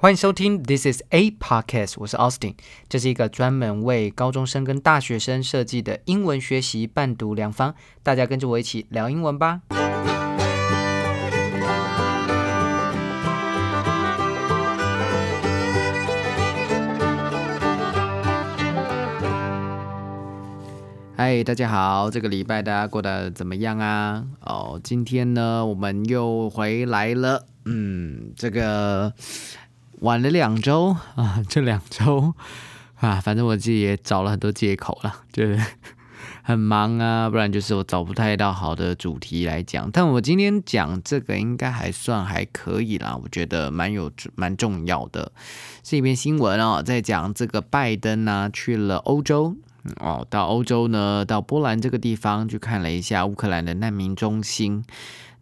欢迎收听 This is a podcast，我是 Austin，这是一个专门为高中生跟大学生设计的英文学习伴读良方，大家跟着我一起聊英文吧。嗨，大家好，这个礼拜大家过得怎么样啊？哦，今天呢，我们又回来了，嗯，这个。晚了两周啊，这两周啊，反正我自己也找了很多借口了，就是很忙啊，不然就是我找不太到好的主题来讲。但我今天讲这个应该还算还可以啦，我觉得蛮有蛮重要的，是一篇新闻哦，在讲这个拜登呢去了欧洲哦，到欧洲呢，到波兰这个地方去看了一下乌克兰的难民中心。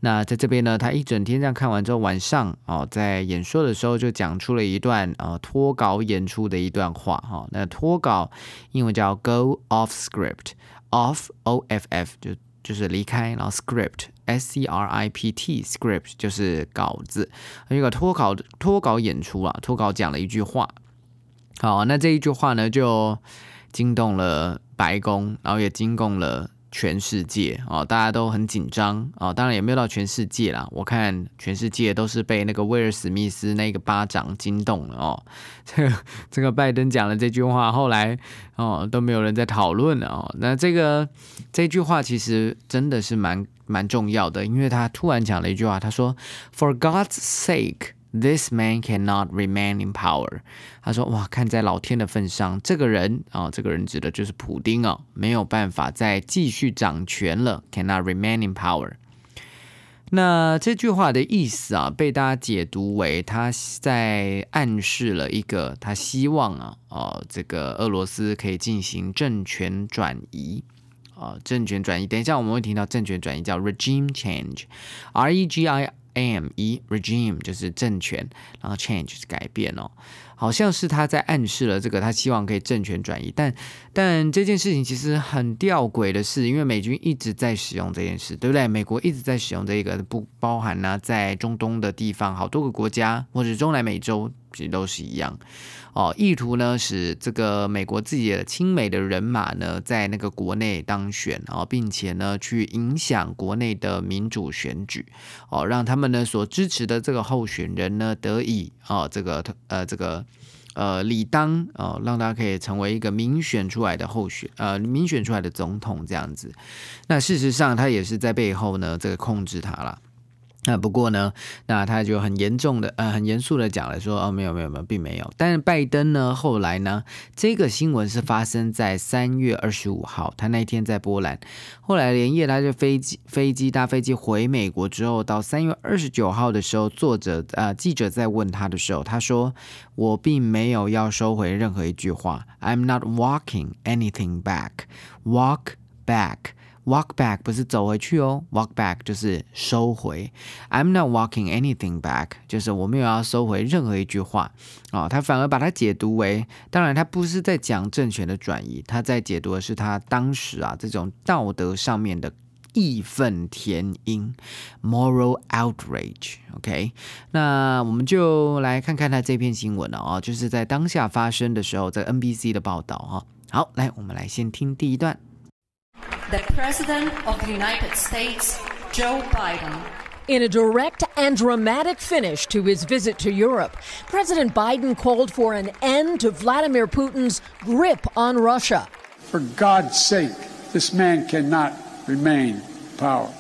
那在这边呢，他一整天这样看完之后，晚上哦，在演说的时候就讲出了一段呃脱稿演出的一段话哈。那脱稿英文叫 go off script，off o f f 就就是离开，然后 script s c r i p t script 就是稿子，一个脱稿脱稿演出啊，脱稿讲了一句话。好，那这一句话呢，就惊动了白宫，然后也惊动了。全世界哦，大家都很紧张哦。当然也没有到全世界啦，我看全世界都是被那个威尔史密斯那个巴掌惊动了哦。这个这个拜登讲了这句话，后来哦都没有人在讨论了哦。那这个这句话其实真的是蛮蛮重要的，因为他突然讲了一句话，他说：“For God's sake。” This man cannot remain in power。他说：“哇，看在老天的份上，这个人啊，这个人指的就是普丁啊，没有办法再继续掌权了，cannot remain in power。”那这句话的意思啊，被大家解读为他在暗示了一个他希望啊，哦，这个俄罗斯可以进行政权转移啊，政权转移。等一下我们会听到政权转移叫 regime change，R E G I。A M E regime 就是政权，然后 change 是改变哦，好像是他在暗示了这个，他希望可以政权转移，但但这件事情其实很吊诡的是，因为美军一直在使用这件事，对不对？美国一直在使用这个，不包含呢在中东的地方，好多个国家或者中南美洲其实都是一样。哦，意图呢使这个美国自己的亲美的人马呢在那个国内当选哦，并且呢去影响国内的民主选举哦，让他们呢所支持的这个候选人呢得以哦这个呃这个呃理当哦，让他可以成为一个民选出来的候选呃民选出来的总统这样子。那事实上他也是在背后呢这个控制他了。那不过呢，那他就很严重的呃很严肃的讲了说哦没有没有没有并没有，但是拜登呢后来呢这个新闻是发生在三月二十五号，他那一天在波兰，后来连夜他就飞机飞机搭飞机回美国之后，到三月二十九号的时候，作者呃记者在问他的时候，他说我并没有要收回任何一句话，I'm not walking anything back，walk back。Walk back 不是走回去哦，walk back 就是收回。I'm not walking anything back，就是我没有要收回任何一句话哦。他反而把它解读为，当然他不是在讲政权的转移，他在解读的是他当时啊这种道德上面的义愤填膺，moral outrage。OK，那我们就来看看他这篇新闻了啊，就是在当下发生的时候，在 NBC 的报道哈。好，来我们来先听第一段。The President of the United States, Joe Biden. In a direct and dramatic finish to his visit to Europe, President Biden called for an end to Vladimir Putin's grip on Russia. For God's sake, this man cannot remain power.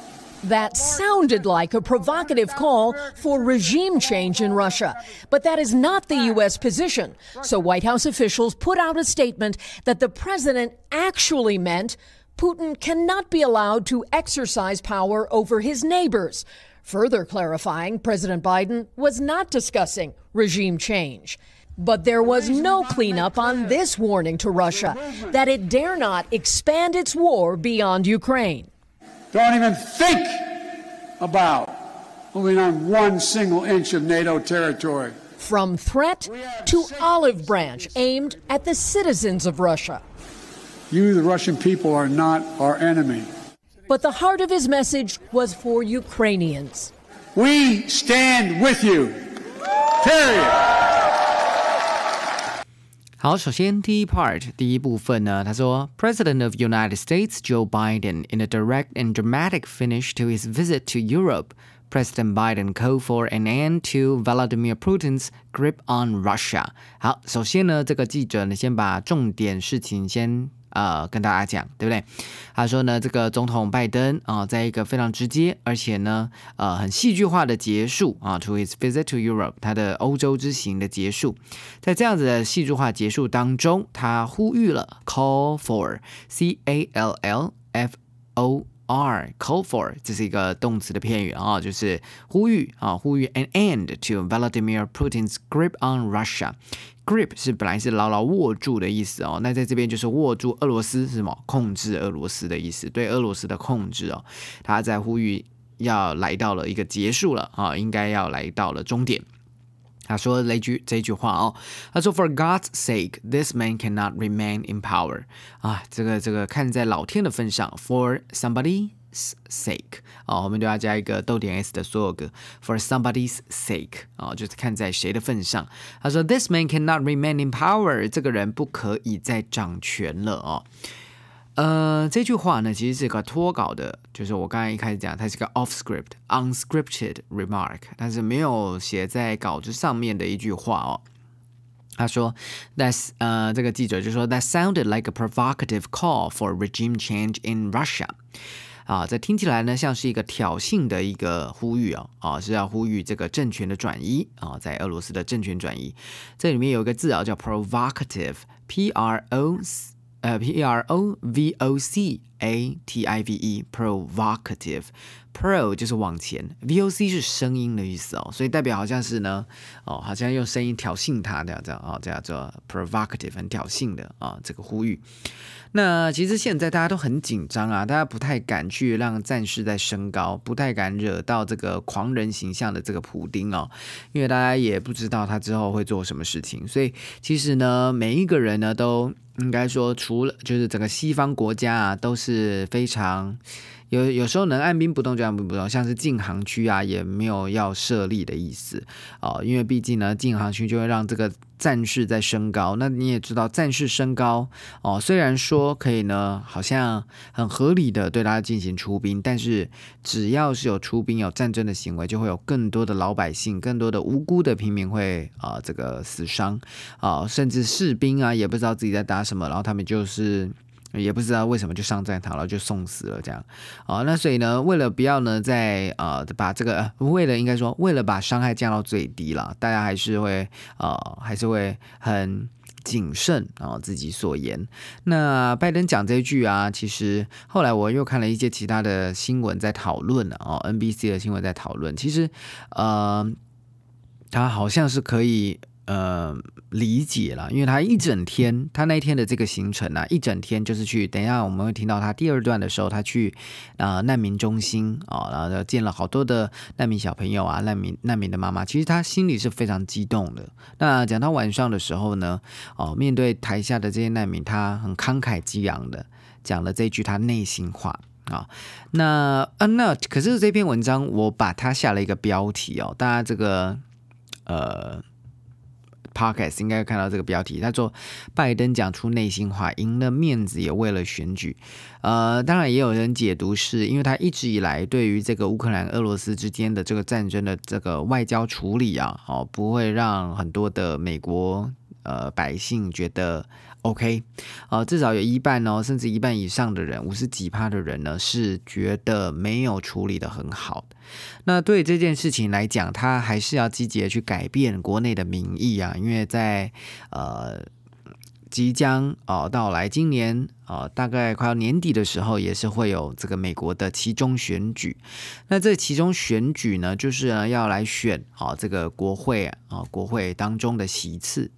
That sounded like a provocative call for regime change in Russia. But that is not the U.S. position. So White House officials put out a statement that the president actually meant Putin cannot be allowed to exercise power over his neighbors. Further clarifying, President Biden was not discussing regime change. But there was no cleanup on this warning to Russia that it dare not expand its war beyond Ukraine. Don't even think about moving on one single inch of NATO territory. From threat to olive branch aimed at the citizens of Russia. You, the Russian people, are not our enemy. But the heart of his message was for Ukrainians. We stand with you. Period. 好，首先第一 part 第一部分呢，他说，President of United States Joe Biden in a direct and dramatic finish to his visit to Europe. President Biden called for an end to Vladimir Putin's grip on Russia。好，首先呢，这个记者呢，先把重点事情先 呃跟大家讲，对不对？他说呢，这个总统拜登啊，在一个非常直接，而且呢，呃，很戏剧化的结束啊，to his visit to Europe，他的欧洲之行的结束，在这样子的戏剧化结束当中，他呼吁了，call for，C A L L F O。Are call for，这是一个动词的片语啊，就是呼吁啊，呼吁 an end to Vladimir Putin's grip on Russia。grip 是本来是牢牢握住的意思哦，那在这边就是握住俄罗斯是什么？控制俄罗斯的意思，对俄罗斯的控制哦，他在呼吁要来到了一个结束了啊，应该要来到了终点。他说了一句这句话哦，他说 For God's sake, this man cannot remain in power。啊，这个这个看在老天的份上，For somebody's sake，啊，我们都要加一个逗点 s 的所有格，For somebody's sake，啊，就是看在谁的份上。他说 This man cannot remain in power，这个人不可以再掌权了哦。呃，这句话呢，其实是个脱稿的，就是我刚才一开始讲，它是个 off script unscripted remark，但是没有写在稿子上面的一句话哦。他说，That's 呃，这个记者就说，That sounded like a provocative call for regime change in Russia。啊，这听起来呢，像是一个挑衅的一个呼吁哦，啊，是要呼吁这个政权的转移啊，在俄罗斯的政权转移。这里面有一个字啊，叫 provocative，p r o s。呃，P R O V O C A T I V E，provocative，pro 就是往前，V O C 是声音的意思哦，所以代表好像是呢，哦，好像用声音挑衅他这样这样啊，这样做 provocative 很挑衅的啊，这个呼吁。那其实现在大家都很紧张啊，大家不太敢去让战事在升高，不太敢惹到这个狂人形象的这个普丁哦，因为大家也不知道他之后会做什么事情，所以其实呢，每一个人呢都应该说，除了就是整个西方国家啊，都是非常。有有时候能按兵不动就按兵不动，像是禁航区啊，也没有要设立的意思哦，因为毕竟呢，禁航区就会让这个战事在升高。那你也知道，战事升高哦，虽然说可以呢，好像很合理的对他进行出兵，但是只要是有出兵、有战争的行为，就会有更多的老百姓、更多的无辜的平民会啊这个死伤啊，甚至士兵啊也不知道自己在打什么，然后他们就是。也不知道为什么就上战场了，就送死了这样，哦，那所以呢，为了不要呢，在呃把这个，为了应该说，为了把伤害降到最低了，大家还是会呃还是会很谨慎啊自己所言。那拜登讲这句啊，其实后来我又看了一些其他的新闻在讨论了哦，NBC 的新闻在讨论，其实呃他好像是可以。呃，理解了，因为他一整天，他那天的这个行程啊，一整天就是去。等一下我们会听到他第二段的时候，他去啊难民中心啊，然后见了好多的难民小朋友啊，难民难民的妈妈，其实他心里是非常激动的。那讲到晚上的时候呢，哦，面对台下的这些难民，他很慷慨激昂的讲了这句他内心话啊。那啊，那可是这篇文章我把它下了一个标题哦，大家这个呃。Podcast 应该看到这个标题，他说拜登讲出内心话，赢了面子也为了选举。呃，当然也有人解读是因为他一直以来对于这个乌克兰、俄罗斯之间的这个战争的这个外交处理啊，哦，不会让很多的美国呃百姓觉得。OK，呃，至少有一半哦，甚至一半以上的人，五十几趴的人呢，是觉得没有处理的很好那对这件事情来讲，他还是要积极的去改变国内的民意啊，因为在呃。即将啊到来，今年啊大概快要年底的时候，也是会有这个美国的其中选举。那这其中选举呢，就是呢要来选啊这个国会啊国会当中的席次。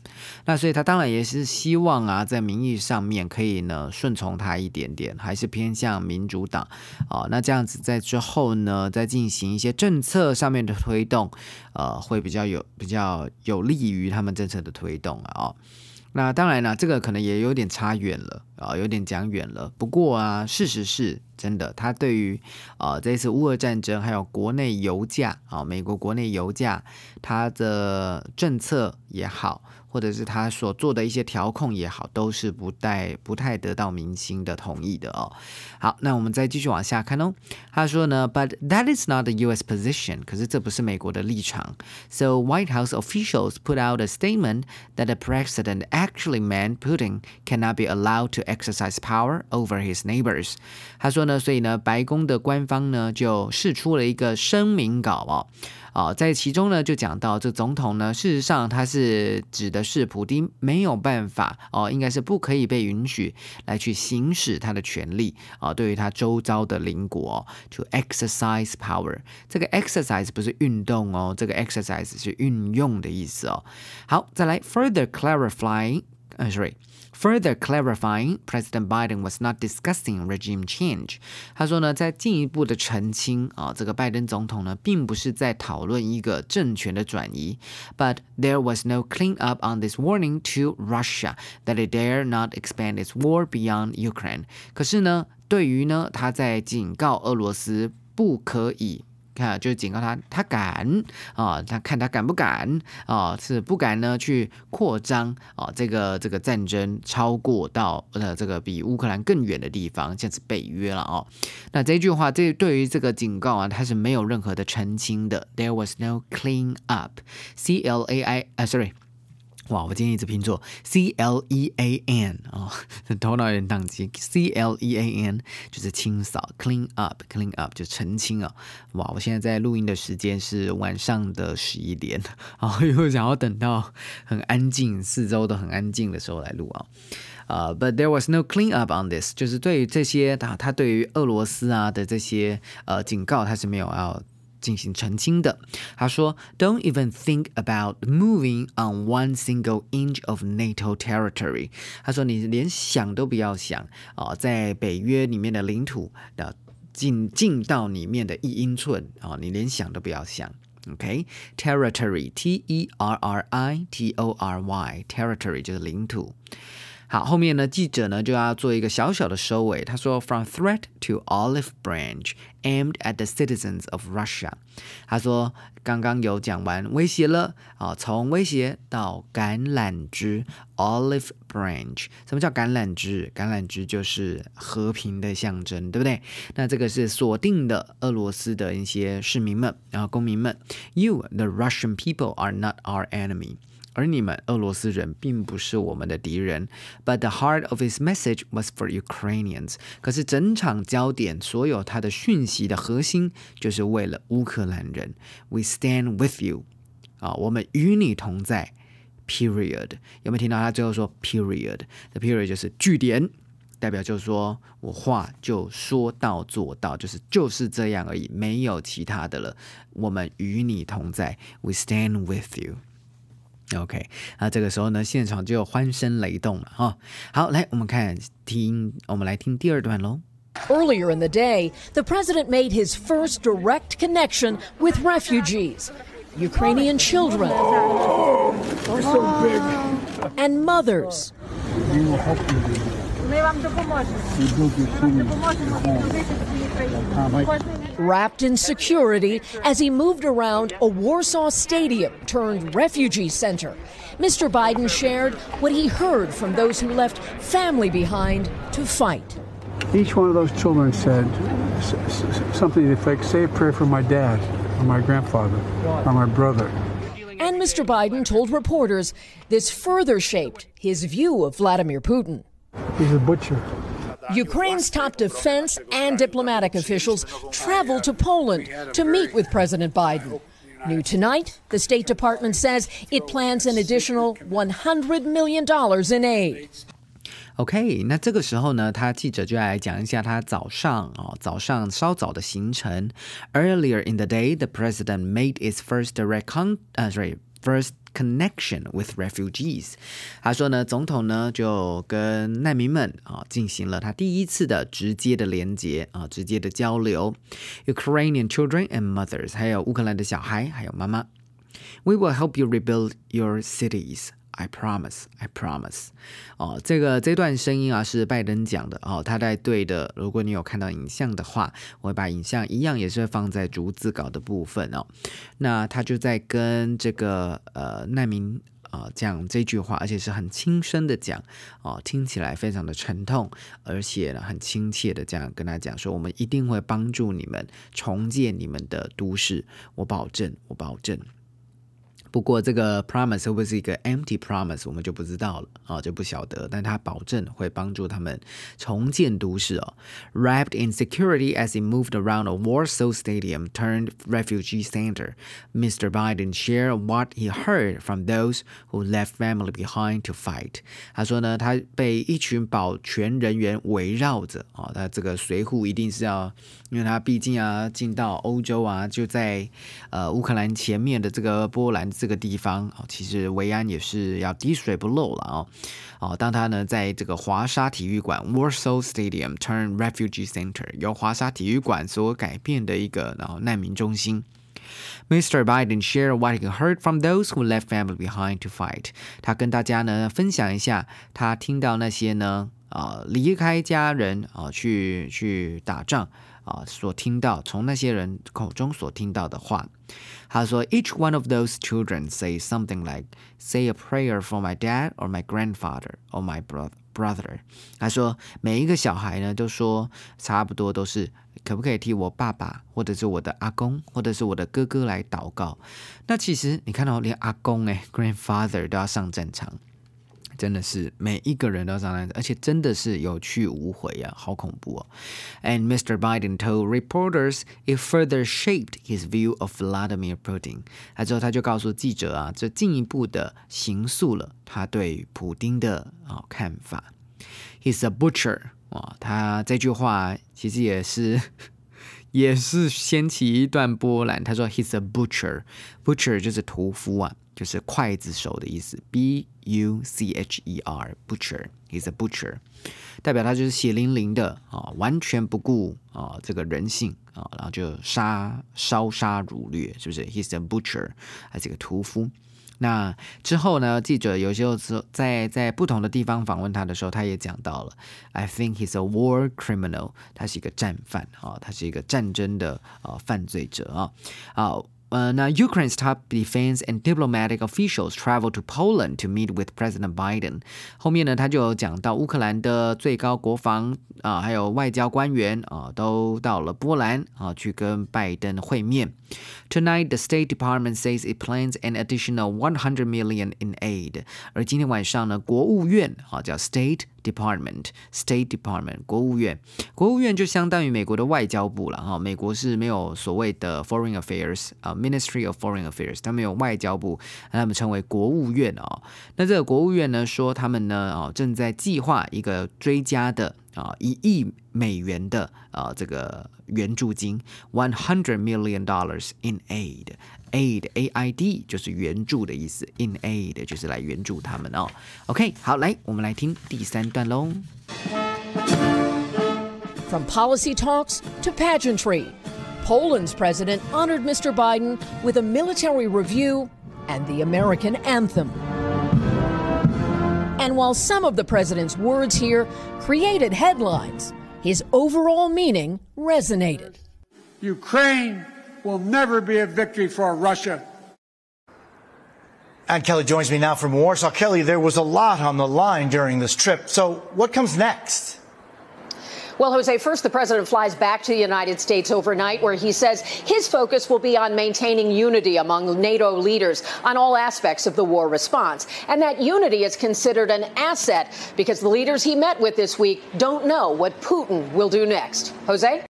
那所以他当然也是希望啊在民意上面可以呢顺从他一点点，还是偏向民主党啊。那这样子在之后呢，再进行一些政策上面的推动，呃，会比较有比较有利于他们政策的推动啊。那当然了，这个可能也有点差远了啊，有点讲远了。不过啊，事实是真的，他对于啊这次乌俄战争还有国内油价啊，美国国内油价，他的政策也好。或者是他所做的一些调控也好，都是不带不太得到民心的同意的哦。好，那我们再继续往下看哦。他说呢，But that is not the U.S. position，可是这不是美国的立场。So White House officials put out a statement that the president actually meant Putin cannot be allowed to exercise power over his neighbors。他说呢，所以呢，白宫的官方呢就释出了一个声明稿哦。啊，在其中呢，就讲到这总统呢，事实上他是指的是普丁没有办法哦，应该是不可以被允许来去行使他的权利啊，对于他周遭的邻国，to exercise power。这个 exercise 不是运动哦，这个 exercise 是运用的意思哦。好，再来 further clarifying，呃，sorry。Further clarifying, President Biden was not discussing regime change。他说呢，在进一步的澄清啊，这个拜登总统呢，并不是在讨论一个政权的转移。But there was no clean up on this warning to Russia that it dare not expand its war beyond Ukraine。可是呢，对于呢，他在警告俄罗斯不可以。 看，就是警告他，他敢啊，他看他敢不敢啊？是不敢呢，去扩张啊，这个这个战争超过到呃这个比乌克兰更远的地方，像是北约了哦。那这句话，这对于这个警告啊，它是没有任何的澄清的。There was no clean up，C L A I 啊，sorry。哇，我今天一直拼错，C L E A N 啊，头脑有点宕机。C L E A N 就是清扫，clean up，clean up 就澄清啊。哇，我现在在录音的时间是晚上的十一点，然后又想要等到很安静，四周都很安静的时候来录啊。呃，But there was no clean up on this，就是对于这些他他对于俄罗斯啊的这些呃警告，他是没有要。进行澄清的。他说：“Don't even think about moving on one single inch of NATO territory。”他说：“你连想都不要想啊，在北约里面的领土的进进到里面的一英寸啊，你连想都不要想。” OK，territory，T E R R I T O R Y，territory 就是领土。好，后面呢，记者呢就要做一个小小的收尾。他说：“From threat to olive branch aimed at the citizens of Russia。”他说刚刚有讲完威胁了啊，从威胁到橄榄枝 （olive branch）。什么叫橄榄枝？橄榄枝就是和平的象征，对不对？那这个是锁定的俄罗斯的一些市民们，然后公民们：“You, the Russian people, are not our enemy。”而你们俄罗斯人并不是我们的敌人，but the heart of his message was for Ukrainians。可是整场焦点，所有他的讯息的核心，就是为了乌克兰人。We stand with you，啊，我们与你同在。Period，有没有听到他最后说 period？The period 就是句点，代表就是说我话就说到做到，就是就是这样而已，没有其他的了。我们与你同在，We stand with you。OK，那这个时候呢，现场就欢声雷动了哈。好，来我们看听，我们来听第二段喽。Earlier in the day, the president made his first direct connection with refugees, Ukrainian children, and mothers. Wrapped in security as he moved around a Warsaw stadium turned refugee center, Mr. Biden shared what he heard from those who left family behind to fight. Each one of those children said something like, say a prayer for my dad, or my grandfather, or my brother. And Mr. Biden told reporters this further shaped his view of Vladimir Putin. He's a butcher. Ukraine's top defense and diplomatic officials traveled to Poland to meet with President Biden. New tonight, the State Department says it plans an additional $100 million in aid. OK，那这个时候呢，他记者就来讲一下他早上哦，早上稍早的行程。Earlier in the day, the president made his first direct con, uh, sorry, first connection with refugees。他说呢，总统呢就跟难民们啊进行了他第一次的直接的连接啊，直接的交流。Ukrainian children and mothers，还有乌克兰的小孩，还有妈妈。We will help you rebuild your cities. I promise, I promise。哦，这个这段声音啊是拜登讲的哦，他在对的。如果你有看到影像的话，我会把影像一样也是放在逐字稿的部分哦。那他就在跟这个呃难民啊讲这句话，而且是很轻声的讲哦，听起来非常的沉痛，而且呢很亲切的这样跟他讲说，我们一定会帮助你们重建你们的都市，我保证，我保证。不过这个 promise 会不会是一个 empty promise，我们就不知道了啊，就不晓得。但他保证会帮助他们重建都市哦。Wrapped in security as he moved around a Warsaw stadium turned refugee center, Mr. Biden shared what he heard from those who left family behind to fight。他说呢，他被一群保全人员围绕着啊，他这个随护一定是要，因为他毕竟啊进到欧洲啊，就在呃乌克兰前面的这个波兰。这个地方啊，其实维安也是要滴水不漏了啊。哦，当他呢在这个华沙体育馆 （Warsaw Stadium turn refugee center） 由华沙体育馆所改变的一个然后难民中心，Mr. Biden shared what he heard from those who left family behind to fight。他跟大家呢分享一下他听到那些呢啊离开家人啊去去打仗啊所听到从那些人口中所听到的话。他说，Each one of those children say something like, "Say a prayer for my dad or my grandfather or my brother." brother，他说每一个小孩呢都说差不多都是可不可以替我爸爸或者是我的阿公或者是我的哥哥来祷告。那其实你看到连阿公哎，grandfather 都要上战场。真的是每一个人都上来，而且真的是有去无回啊，好恐怖哦。And Mr. Biden told reporters it further shaped his view of Vladimir Putin。他之后他就告诉记者啊，这进一步的形塑了他对普丁的啊看法。He's a butcher 啊，他这句话其实也是也是掀起一段波澜。他说 He's a butcher，butcher 就是屠夫啊。就是刽子手的意思，b u c h e r butcher，he's a butcher，代表他就是血淋淋的啊，完全不顾啊这个人性啊，然后就杀烧杀掳掠，是不是？He's a butcher，他是个屠夫。那之后呢，记者有时候在在不同的地方访问他的时候，他也讲到了，I think he's a war criminal，他是一个战犯啊，他是一个战争的啊犯罪者啊，啊。Uh, now, Ukraine's top defense and diplomatic officials traveled to Poland to meet with President Biden. 后面呢，他就有讲到乌克兰的最高国防啊，还有外交官员啊，都到了波兰啊，去跟拜登会面。Tonight, the State Department says it plans an additional 100 million in aid. 而今天晚上呢，国务院啊叫 State Department，State Department 国务院，国务院就相当于美国的外交部了哈。美国是没有所谓的 Foreign Affairs 啊，Ministry of Foreign Affairs，他们有外交部，他们称为国务院哦。那这个国务院呢说，他们呢哦正在计划一个追加的。啊，一亿美元的啊，这个援助金，one hundred million dollars in aid，aid a i d 就是援助的意思，in aid 就是来援助他们哦。OK，好，来，我们来听第三段喽。From policy talks to pageantry, Poland's president honored Mr. Biden with a military review and the American anthem. And while some of the president's words here created headlines, his overall meaning resonated. Ukraine will never be a victory for Russia. And Kelly joins me now from Warsaw. Kelly, there was a lot on the line during this trip. So, what comes next? Well, Jose, first the president flies back to the United States overnight, where he says his focus will be on maintaining unity among NATO leaders on all aspects of the war response. And that unity is considered an asset because the leaders he met with this week don't know what Putin will do next. Jose?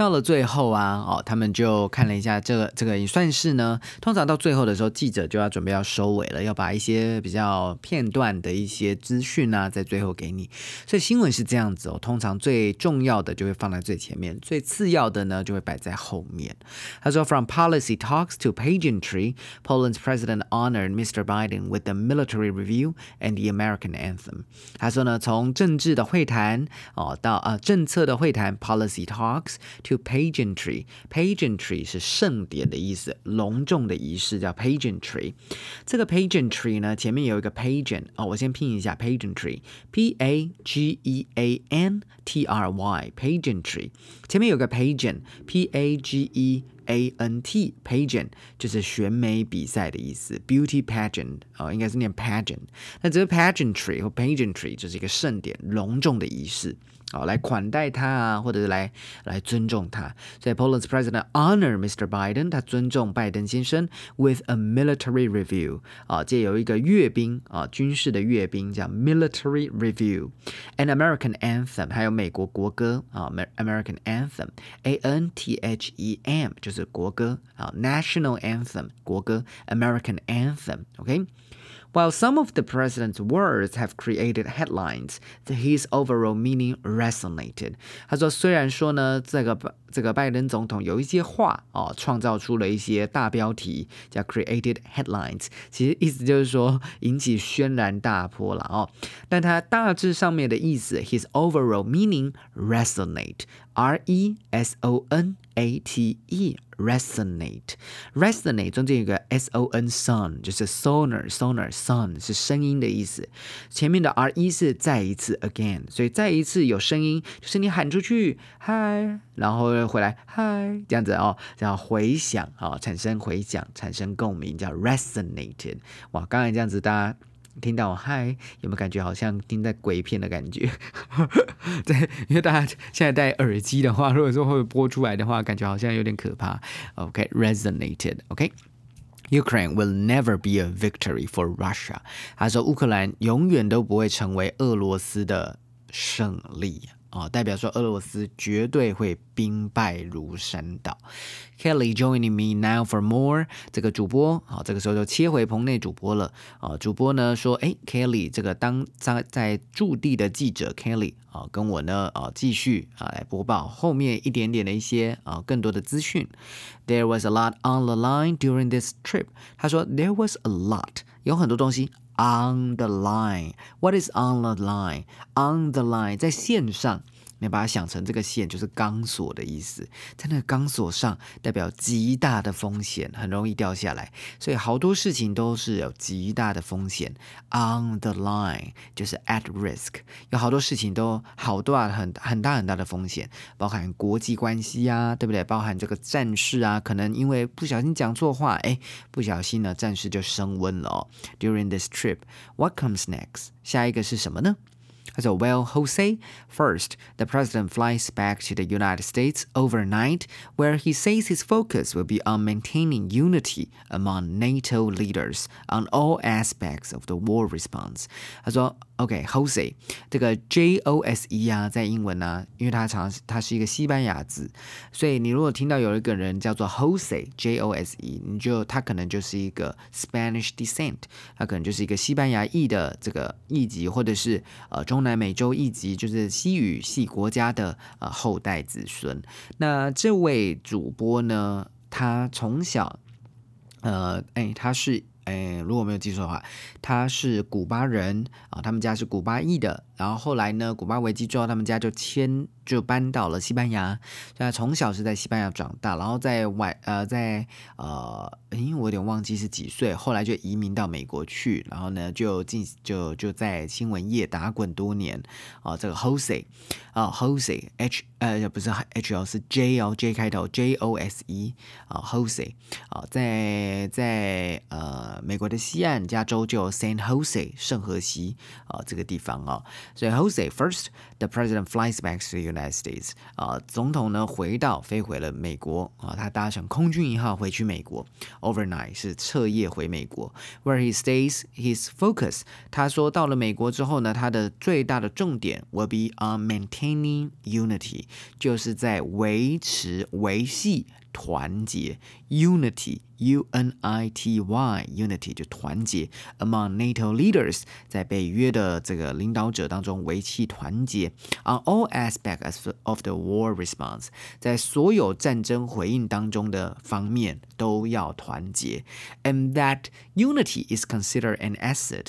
到了最后啊，哦，他们就看了一下这个，这个也算是呢。通常到最后的时候，记者就要准备要收尾了，要把一些比较片段的一些资讯啊，在最后给你。所以新闻是这样子哦，通常最重要的就会放在最前面，最次要的呢就会摆在后面。他说，From policy talks to pageantry, Poland's president honored Mr. Biden with the military review and the American anthem。他说呢，从政治的会谈哦，到啊政策的会谈 policy talks。To pageantry。pageantry 是盛典的意思，隆重的仪式叫 pageantry。这个 pageantry 呢，前面有一个 pageant 哦，我先拼一下 pageantry，p a g e a n t r y，pageantry 前面有个 pageant，p a g e a n t pageant 就是选美比赛的意思，beauty pageant 哦，应该是念 pageant。那这个 pageantry 或 pageantry 就是一个盛典、隆重的仪式。哦，来款待他啊，或者是来来尊重他。所以 Poland's president honor Mr. Biden，他尊重拜登先生 with a military review 啊，借由一个阅兵啊，军事的阅兵叫 military review，an American anthem，还有美国国歌啊，American anthem，A N T H E M 就是国歌啊，national anthem 国歌，American anthem，OK。While some of the president's words have created headlines, his overall meaning resonated. 他说，虽然说呢，这个这个拜登总统有一些话哦，创造出了一些大标题，叫 created headlines，其实意思就是说引起轩然大波了哦。但它大致上面的意思，his overall meaning resonate. R E S O N A T E resonate resonate 中间有个 S O N son 就是 sonar sonar son 是声音的意思，前面的 R E 是再一次 again，所以再一次有声音，就是你喊出去嗨，然后又回来嗨这样子哦，叫回响啊，产生回响，产生共鸣，叫 resonated。哇，刚才这样子大家。听到嗨，有没有感觉好像听在鬼片的感觉？对，因为大家现在戴耳机的话，如果说会播出来的话，感觉好像有点可怕。OK，resonated。OK，Ukraine will never be a victory for Russia。他说乌克兰永远都不会成为俄罗斯的胜利。哦，代表说俄罗斯绝对会兵败如山倒。Kelly joining me now for more。这个主播啊，这个时候就切回棚内主播了。啊，主播呢说，哎，Kelly 这个当在在驻地的记者 Kelly 啊，跟我呢啊继续啊来播报后面一点点的一些啊更多的资讯。There was a lot on the line during this trip。他说，There was a lot，有很多东西。On the line, what is on the line? On the line，在线上。你把它想成这个线就是钢索的意思，在那个钢索上代表极大的风险，很容易掉下来，所以好多事情都是有极大的风险。On the line 就是 at risk，有好多事情都好多啊，很很大很大的风险，包含国际关系啊，对不对？包含这个战事啊，可能因为不小心讲错话，哎，不小心呢，战事就升温了哦。During this trip, what comes next？下一个是什么呢 ？So, well, Jose, first, the president flies back to the United States overnight, where he says his focus will be on maintaining unity among NATO leaders on all aspects of the war response. 他说 OK，Jose 这个 J O S E 啊，在英文呢，因为它常它是一个西班牙字，所以你如果听到有一个人叫做 Jose J O S E，你就他可能就是一个 Spanish descent，他可能就是一个西班牙裔的这个裔籍，或者是呃 中南美洲一级，就是西语系国家的呃后代子孙。那这位主播呢，他从小呃，哎，他是。哎，如果没有记错的话，他是古巴人啊，他们家是古巴裔的。然后后来呢，古巴危机之后，他们家就迁就搬到了西班牙。所以从小是在西班牙长大，然后在外呃在呃，因为我有点忘记是几岁，后来就移民到美国去，然后呢就进就就在新闻业打滚多年啊。这个 Jose 啊，Jose H 呃不是 H L 是 J L J 开头 J O S E 啊，Jose 啊，在在呃美国的西岸加州就 San Jose 圣荷西啊这个地方啊。所以 Jose first the president flies back to the United States 啊，总统呢回到飞回了美国啊，他搭乘空军一号回去美国，overnight 是彻夜回美国，where he stays his focus。他说到了美国之后呢，他的最大的重点 will be on maintaining unity，就是在维持维系。 团结，unity u n i t y unity 就团结，among NATO leaders 在北约的这个领导者当中维系团结，on all aspects of the war response 在所有战争回应当中的方面都要团结，and that unity is considered an asset，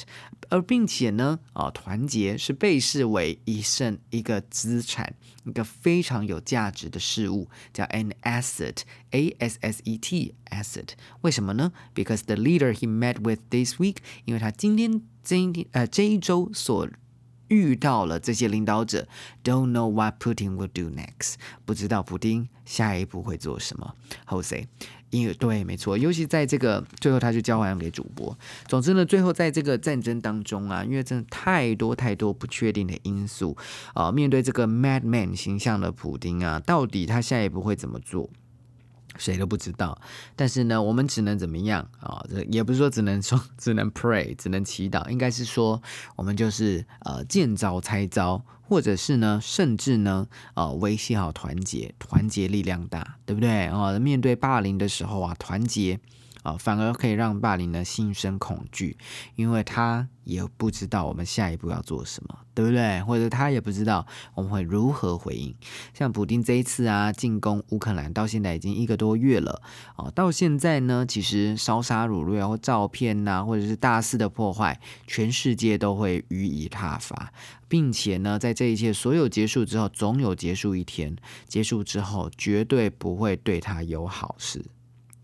而并且呢啊团结是被视为一胜一个资产 一个非常有价值的事物，叫 an asset，a s s e t asset。为什么呢？Because the leader he met with this week，因为他今天这一天呃这一周所遇到了这些领导者，don't know what Putin will do next，不知道普丁下一步会做什么。Jose，因为对，没错，尤其在这个最后，他就交还给主播。总之呢，最后在这个战争当中啊，因为真的太多太多不确定的因素啊，面对这个 madman 形象的普丁啊，到底他下一步会怎么做？谁都不知道，但是呢，我们只能怎么样啊？这也不是说只能说只能 pray，只能祈祷，应该是说我们就是呃见招拆招，或者是呢，甚至呢，呃维系好团结，团结力量大，对不对啊？面对霸凌的时候啊，团结。啊，反而可以让霸凌呢心生恐惧，因为他也不知道我们下一步要做什么，对不对？或者他也不知道我们会如何回应。像普丁这一次啊进攻乌克兰，到现在已经一个多月了，哦，到现在呢，其实烧杀掳掠或照片呐，或者是大肆的破坏，全世界都会予以挞伐，并且呢，在这一切所有结束之后，总有结束一天，结束之后绝对不会对他有好事。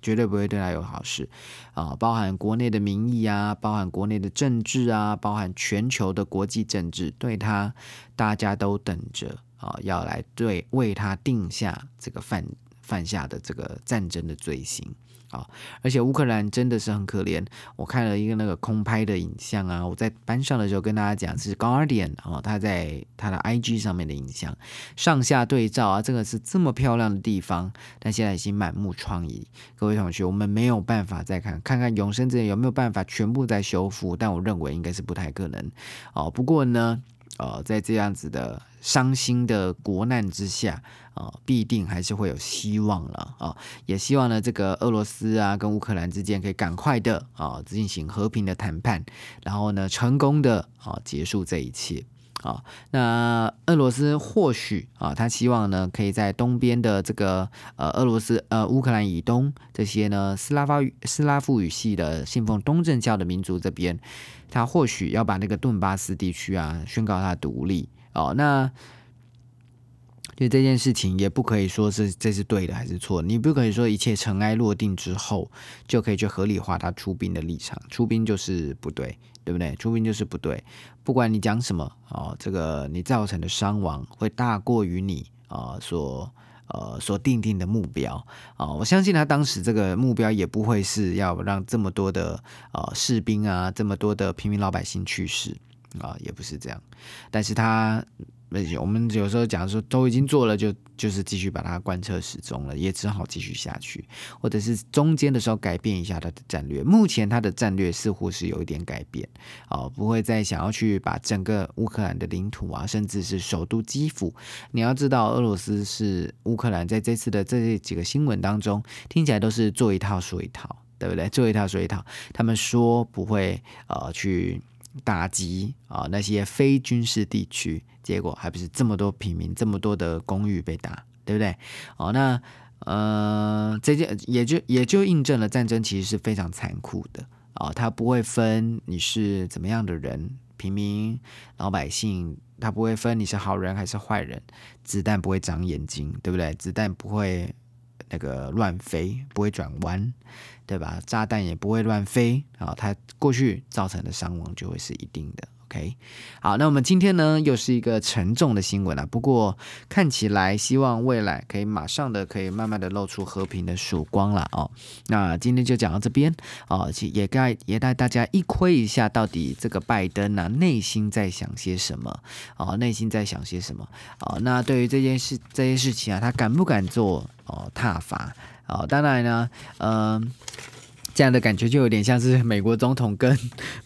绝对不会对他有好事，啊，包含国内的民意啊，包含国内的政治啊，包含全球的国际政治，对他大家都等着啊，要来对为他定下这个犯犯下的这个战争的罪行。啊！而且乌克兰真的是很可怜。我看了一个那个空拍的影像啊，我在班上的时候跟大家讲是 Guardian 啊，他在他的 IG 上面的影像，上下对照啊，这个是这么漂亮的地方，但现在已经满目疮痍。各位同学，我们没有办法再看看看永生之眼有没有办法全部再修复，但我认为应该是不太可能。哦，不过呢。呃，在这样子的伤心的国难之下，啊，必定还是会有希望了啊！也希望呢，这个俄罗斯啊跟乌克兰之间可以赶快的啊进行和平的谈判，然后呢，成功的啊结束这一切啊。那俄罗斯或许啊，他希望呢，可以在东边的这个呃俄罗斯呃乌克兰以东这些呢斯拉发斯拉夫语系的信奉东正教的民族这边。他或许要把那个顿巴斯地区啊宣告他独立哦，那就这件事情也不可以说是这是对的还是错，你不可以说一切尘埃落定之后就可以去合理化他出兵的立场，出兵就是不对，对不对？出兵就是不对，不管你讲什么哦，这个你造成的伤亡会大过于你啊所。呃，所定定的目标啊，我相信他当时这个目标也不会是要让这么多的呃士兵啊，这么多的平民老百姓去世啊，也不是这样，但是他。那我们有时候讲说都已经做了，就就是继续把它贯彻始终了，也只好继续下去，或者是中间的时候改变一下他的战略。目前他的战略似乎是有一点改变，哦，不会再想要去把整个乌克兰的领土啊，甚至是首都基辅。你要知道，俄罗斯是乌克兰在这次的这几个新闻当中，听起来都是做一套说一套，对不对？做一套说一套，他们说不会呃去。打击啊那些非军事地区，结果还不是这么多平民，这么多的公寓被打，对不对？哦，那呃，这件也就也就印证了战争其实是非常残酷的啊，它不会分你是怎么样的人，平民老百姓，他不会分你是好人还是坏人，子弹不会长眼睛，对不对？子弹不会那个乱飞，不会转弯。对吧？炸弹也不会乱飞啊，它过去造成的伤亡就会是一定的。OK，好，那我们今天呢又是一个沉重的新闻啊。不过看起来希望未来可以马上的可以慢慢的露出和平的曙光了哦。那今天就讲到这边哦，也该也带大家一窥一下到底这个拜登呢内心在想些什么哦，内心在想些什么哦。那对于这件事这件事情啊，他敢不敢做哦踏伐？哦，当然呢，嗯，这样的感觉就有点像是美国总统跟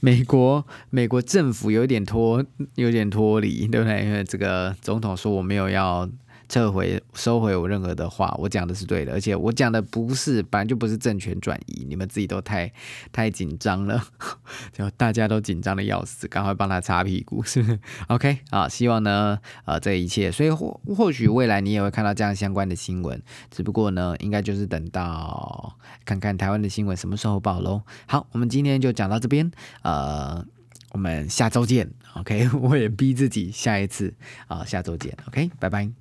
美国美国政府有点脱有点脱离，对不对？因为这个总统说我没有要。撤回、收回我任何的话，我讲的是对的，而且我讲的不是，本来就不是政权转移，你们自己都太太紧张了，就大家都紧张的要死，赶快帮他擦屁股，是不是？OK 啊，希望呢，呃，这一切，所以或或许未来你也会看到这样相关的新闻，只不过呢，应该就是等到看看台湾的新闻什么时候报喽。好，我们今天就讲到这边，呃，我们下周见，OK，我也逼自己下一次啊，下周见，OK，拜拜。